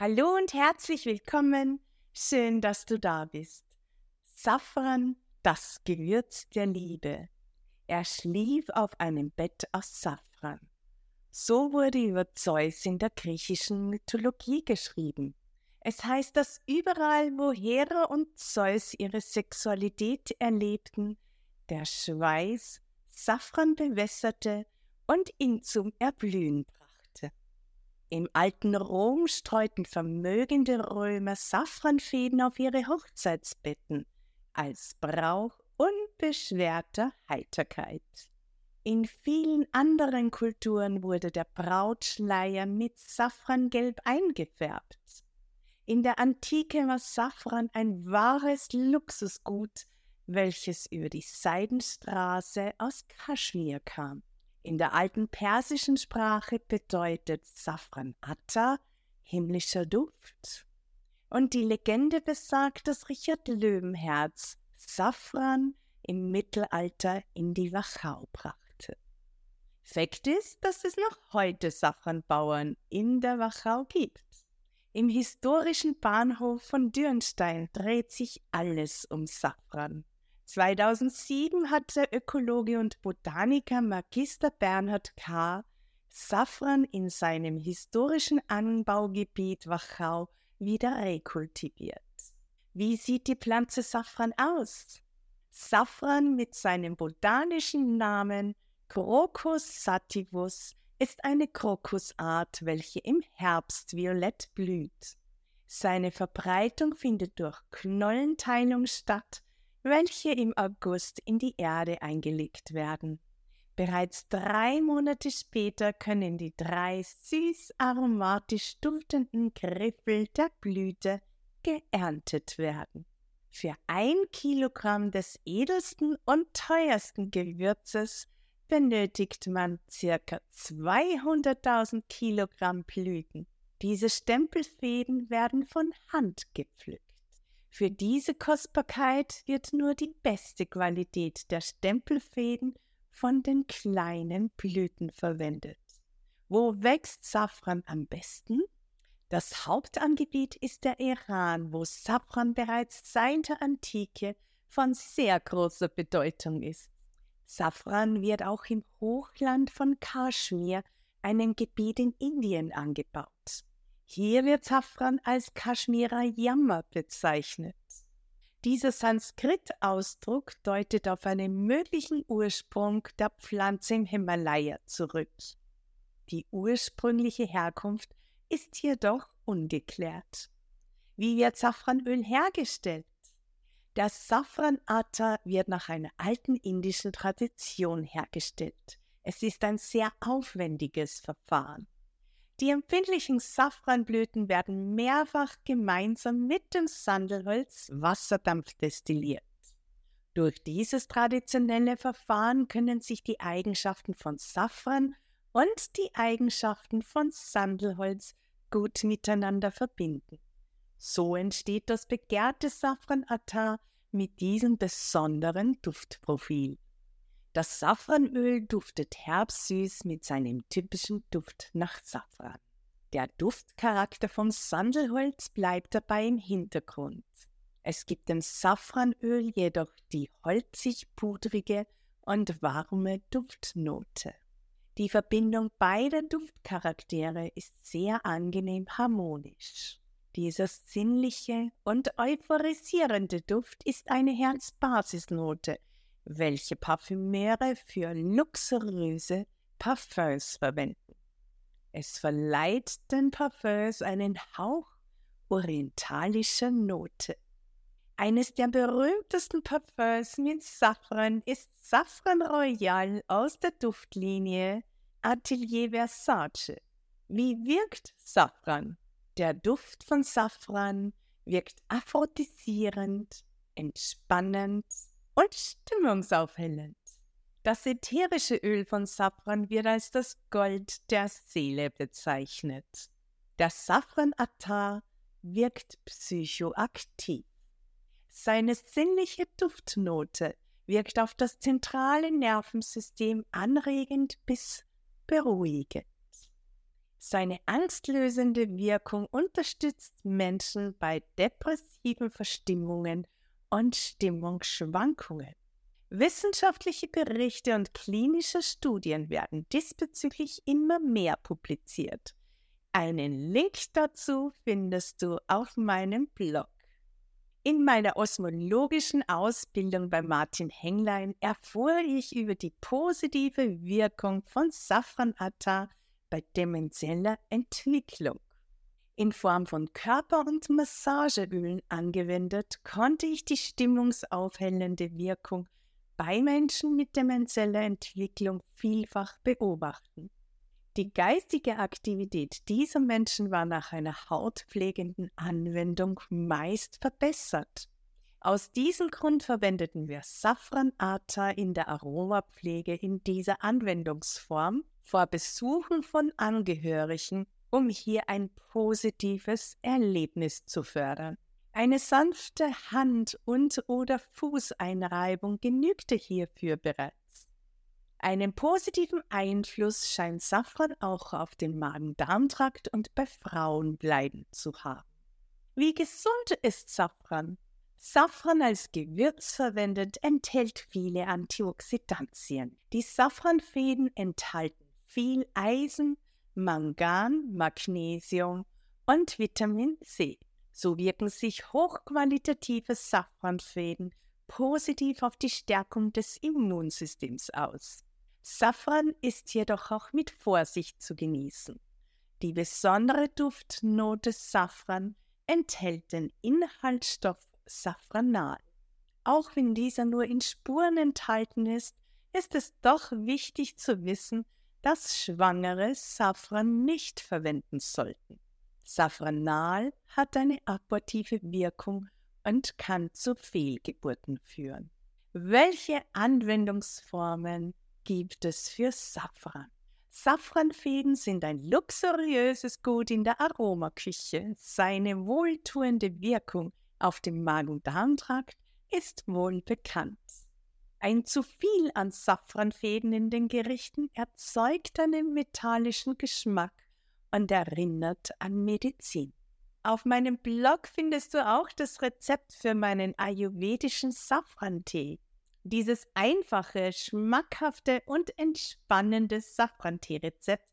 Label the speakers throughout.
Speaker 1: Hallo und herzlich willkommen. Schön, dass du da bist. Safran, das Gewürz der Liebe. Er schlief auf einem Bett aus Safran. So wurde über Zeus in der griechischen Mythologie geschrieben. Es heißt, dass überall, wo Hera und Zeus ihre Sexualität erlebten, der Schweiß Safran bewässerte und ihn zum Erblühen brachte. Im alten Rom streuten vermögende Römer Safranfäden auf ihre Hochzeitsbetten als Brauch unbeschwerter Heiterkeit. In vielen anderen Kulturen wurde der Brautschleier mit Safrangelb eingefärbt. In der Antike war Safran ein wahres Luxusgut, welches über die Seidenstraße aus Kaschmir kam. In der alten persischen Sprache bedeutet Safran Atta himmlischer Duft. Und die Legende besagt, dass Richard Löwenherz Safran im Mittelalter in die Wachau brachte. Fakt ist, dass es noch heute Safranbauern in der Wachau gibt. Im historischen Bahnhof von Dürnstein dreht sich alles um Safran. 2007 hat der Ökologe und Botaniker Magister Bernhard K. Safran in seinem historischen Anbaugebiet Wachau wieder rekultiviert. Wie sieht die Pflanze Safran aus? Safran mit seinem botanischen Namen Crocus sativus ist eine Krokusart, welche im Herbst violett blüht. Seine Verbreitung findet durch Knollenteilung statt welche im August in die Erde eingelegt werden. Bereits drei Monate später können die drei süß aromatisch duftenden Griffel der Blüte geerntet werden. Für ein Kilogramm des edelsten und teuersten Gewürzes benötigt man circa 200.000 Kilogramm Blüten. Diese Stempelfäden werden von Hand gepflückt. Für diese Kostbarkeit wird nur die beste Qualität der Stempelfäden von den kleinen Blüten verwendet. Wo wächst Safran am besten? Das Hauptangebiet ist der Iran, wo Safran bereits seit der Antike von sehr großer Bedeutung ist. Safran wird auch im Hochland von Kaschmir, einem Gebiet in Indien, angebaut. Hier wird Safran als Kashmira Yamma bezeichnet. Dieser Sanskrit-Ausdruck deutet auf einen möglichen Ursprung der Pflanze im Himalaya zurück. Die ursprüngliche Herkunft ist jedoch ungeklärt. Wie wird Safranöl hergestellt? Der Safran-Atta wird nach einer alten indischen Tradition hergestellt. Es ist ein sehr aufwendiges Verfahren. Die empfindlichen Safranblüten werden mehrfach gemeinsam mit dem Sandelholz Wasserdampf destilliert. Durch dieses traditionelle Verfahren können sich die Eigenschaften von Safran und die Eigenschaften von Sandelholz gut miteinander verbinden. So entsteht das begehrte Safran-Attar mit diesem besonderen Duftprofil. Das Safranöl duftet herbsüß mit seinem typischen Duft nach Safran. Der Duftcharakter vom Sandelholz bleibt dabei im Hintergrund. Es gibt dem Safranöl jedoch die holzig-pudrige und warme Duftnote. Die Verbindung beider Duftcharaktere ist sehr angenehm harmonisch. Dieser sinnliche und euphorisierende Duft ist eine Herzbasisnote, welche Parfümeure für luxuriöse Parfums verwenden. Es verleiht den Parfums einen Hauch orientalischer Note. Eines der berühmtesten Parfums mit Safran ist Safran Royal aus der Duftlinie Atelier Versace. Wie wirkt Safran? Der Duft von Safran wirkt aphrodisierend, entspannend und stimmungsaufhellend. Das ätherische Öl von Safran wird als das Gold der Seele bezeichnet. Der Safran-Attar wirkt psychoaktiv. Seine sinnliche Duftnote wirkt auf das zentrale Nervensystem anregend bis beruhigend. Seine angstlösende Wirkung unterstützt Menschen bei depressiven Verstimmungen und Stimmungsschwankungen. Wissenschaftliche Berichte und klinische Studien werden diesbezüglich immer mehr publiziert. Einen Link dazu findest du auf meinem Blog. In meiner osmologischen Ausbildung bei Martin Henglein erfuhr ich über die positive Wirkung von Safran-Attar bei demenzieller Entwicklung. In Form von Körper- und Massageölen angewendet, konnte ich die stimmungsaufhellende Wirkung bei Menschen mit demenzieller Entwicklung vielfach beobachten. Die geistige Aktivität dieser Menschen war nach einer hautpflegenden Anwendung meist verbessert. Aus diesem Grund verwendeten wir Safranata in der Aromapflege in dieser Anwendungsform vor Besuchen von Angehörigen, um hier ein positives Erlebnis zu fördern. Eine sanfte Hand- und oder Fußeinreibung genügte hierfür bereits. Einen positiven Einfluss scheint Safran auch auf den Magen-Darm-Trakt und bei Frauen bleiben zu haben. Wie gesund ist Safran? Safran als Gewürz verwendet enthält viele Antioxidantien. Die Safranfäden enthalten viel Eisen, Mangan, Magnesium und Vitamin C. So wirken sich hochqualitative Safranfäden positiv auf die Stärkung des Immunsystems aus. Safran ist jedoch auch mit Vorsicht zu genießen. Die besondere Duftnote Safran enthält den Inhaltsstoff Safranal. Auch wenn dieser nur in Spuren enthalten ist, ist es doch wichtig zu wissen, dass Schwangere Safran nicht verwenden sollten. Safranal hat eine abortive Wirkung und kann zu Fehlgeburten führen. Welche Anwendungsformen gibt es für Safran? Safranfäden sind ein luxuriöses Gut in der Aromaküche. Seine wohltuende Wirkung auf dem Magen-Darm-Trakt ist wohl bekannt. Ein zu viel an Safranfäden in den Gerichten erzeugt einen metallischen Geschmack und erinnert an Medizin. Auf meinem Blog findest du auch das Rezept für meinen ayurvedischen Safrantee. Dieses einfache, schmackhafte und entspannende Safrantee-Rezept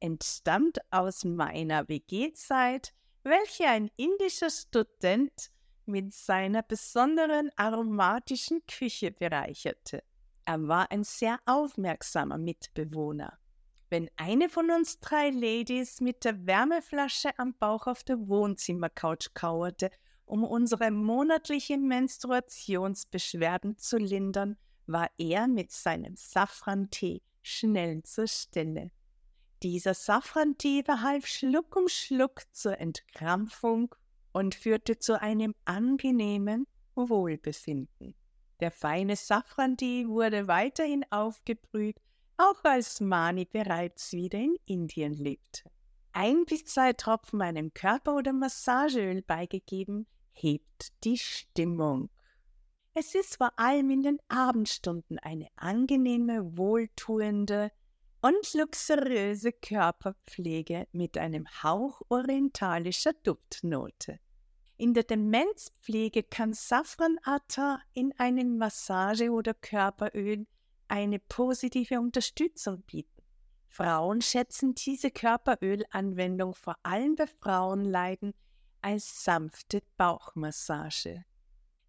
Speaker 1: entstammt aus meiner WG-Zeit, welche ein indischer Student mit seiner besonderen aromatischen Küche bereicherte. Er war ein sehr aufmerksamer Mitbewohner. Wenn eine von uns drei Ladies mit der Wärmeflasche am Bauch auf der Wohnzimmercouch kauerte, um unsere monatlichen Menstruationsbeschwerden zu lindern, war er mit seinem Safrantee schnell zur Stelle. Dieser Safrantee verhalf Schluck um Schluck zur Entkrampfung und führte zu einem angenehmen Wohlbefinden. Der feine Safrantee wurde weiterhin aufgebrüht auch als Mani bereits wieder in Indien lebte. Ein bis zwei Tropfen einem Körper- oder Massageöl beigegeben, hebt die Stimmung. Es ist vor allem in den Abendstunden eine angenehme, wohltuende und luxuriöse Körperpflege mit einem Hauch orientalischer Duftnote. In der Demenzpflege kann Safran Atta in einem Massage- oder Körperöl eine positive Unterstützung bieten. Frauen schätzen diese Körperölanwendung vor allem bei Frauenleiden als sanfte Bauchmassage.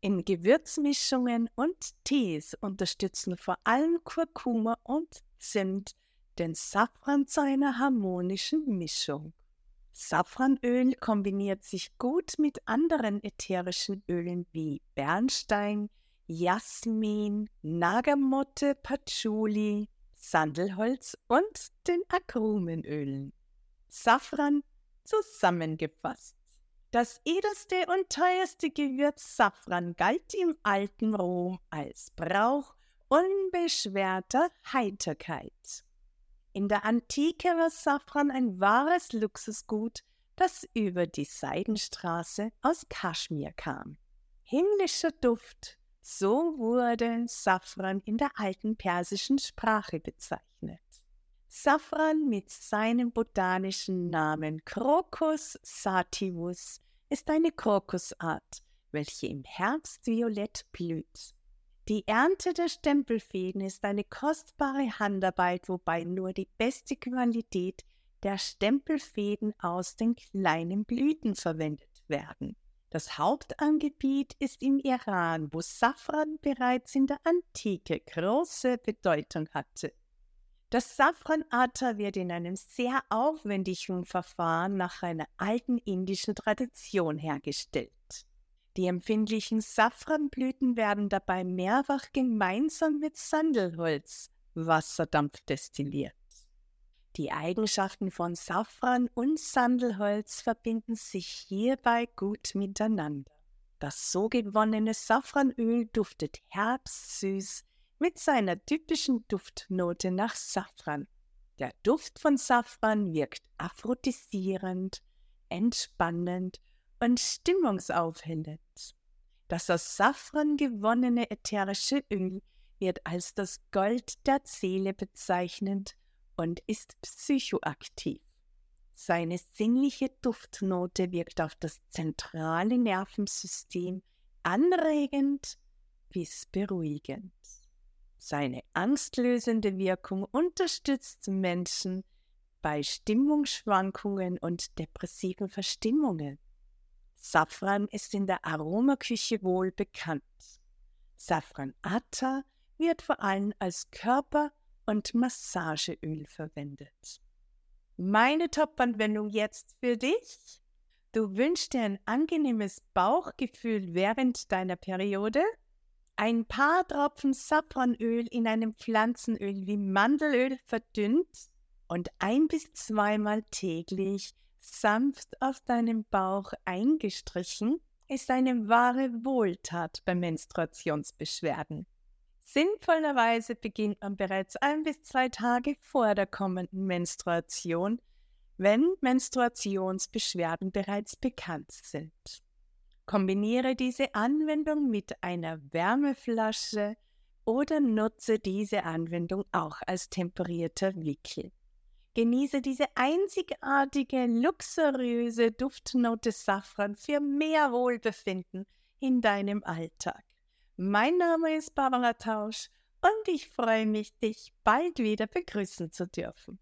Speaker 1: In Gewürzmischungen und Tees unterstützen vor allem Kurkuma und Zimt den Safran zu einer harmonischen Mischung. Safranöl kombiniert sich gut mit anderen ätherischen Ölen wie Bernstein, Jasmin, Nagamotte, Patchouli, Sandelholz und den Agrumenölen. Safran zusammengefasst. Das edelste und teuerste Gewürz Safran galt im alten Rom als Brauch unbeschwerter Heiterkeit. In der Antike war Safran ein wahres Luxusgut, das über die Seidenstraße aus Kaschmir kam. Himmlischer Duft, so wurde Safran in der alten persischen Sprache bezeichnet. Safran mit seinem botanischen Namen Crocus sativus ist eine Krokusart, welche im Herbst violett blüht. Die Ernte der Stempelfäden ist eine kostbare Handarbeit, wobei nur die beste Qualität der Stempelfäden aus den kleinen Blüten verwendet werden. Das Hauptangebiet ist im Iran, wo Safran bereits in der Antike große Bedeutung hatte. Das Safran-Atta wird in einem sehr aufwendigen Verfahren nach einer alten indischen Tradition hergestellt. Die empfindlichen Safranblüten werden dabei mehrfach gemeinsam mit Sandelholz Wasserdampf destilliert. Die Eigenschaften von Safran und Sandelholz verbinden sich hierbei gut miteinander. Das so gewonnene Safranöl duftet herbstsüß mit seiner typischen Duftnote nach Safran. Der Duft von Safran wirkt aphrodisierend, entspannend und stimmungsaufhellend. Das aus Safran gewonnene ätherische Öl wird als das Gold der Seele bezeichnet und ist psychoaktiv. Seine sinnliche Duftnote wirkt auf das zentrale Nervensystem anregend bis beruhigend. Seine angstlösende Wirkung unterstützt Menschen bei Stimmungsschwankungen und depressiven Verstimmungen. Safran ist in der Aromaküche wohl bekannt. Safran Atta wird vor allem als Körper- und Massageöl verwendet. Meine Top-Anwendung jetzt für dich. Du wünschst dir ein angenehmes Bauchgefühl während deiner Periode? ein paar Tropfen Safranöl in einem Pflanzenöl wie Mandelöl verdünnt und ein bis zweimal täglich sanft auf deinem Bauch eingestrichen, ist eine wahre Wohltat bei Menstruationsbeschwerden. Sinnvollerweise beginnt man bereits ein bis zwei Tage vor der kommenden Menstruation, wenn Menstruationsbeschwerden bereits bekannt sind. Kombiniere diese Anwendung mit einer Wärmeflasche oder nutze diese Anwendung auch als temperierter Wickel. Genieße diese einzigartige, luxuriöse Duftnote Safran für mehr Wohlbefinden in deinem Alltag. Mein Name ist Barbara Tausch und ich freue mich, dich bald wieder begrüßen zu dürfen.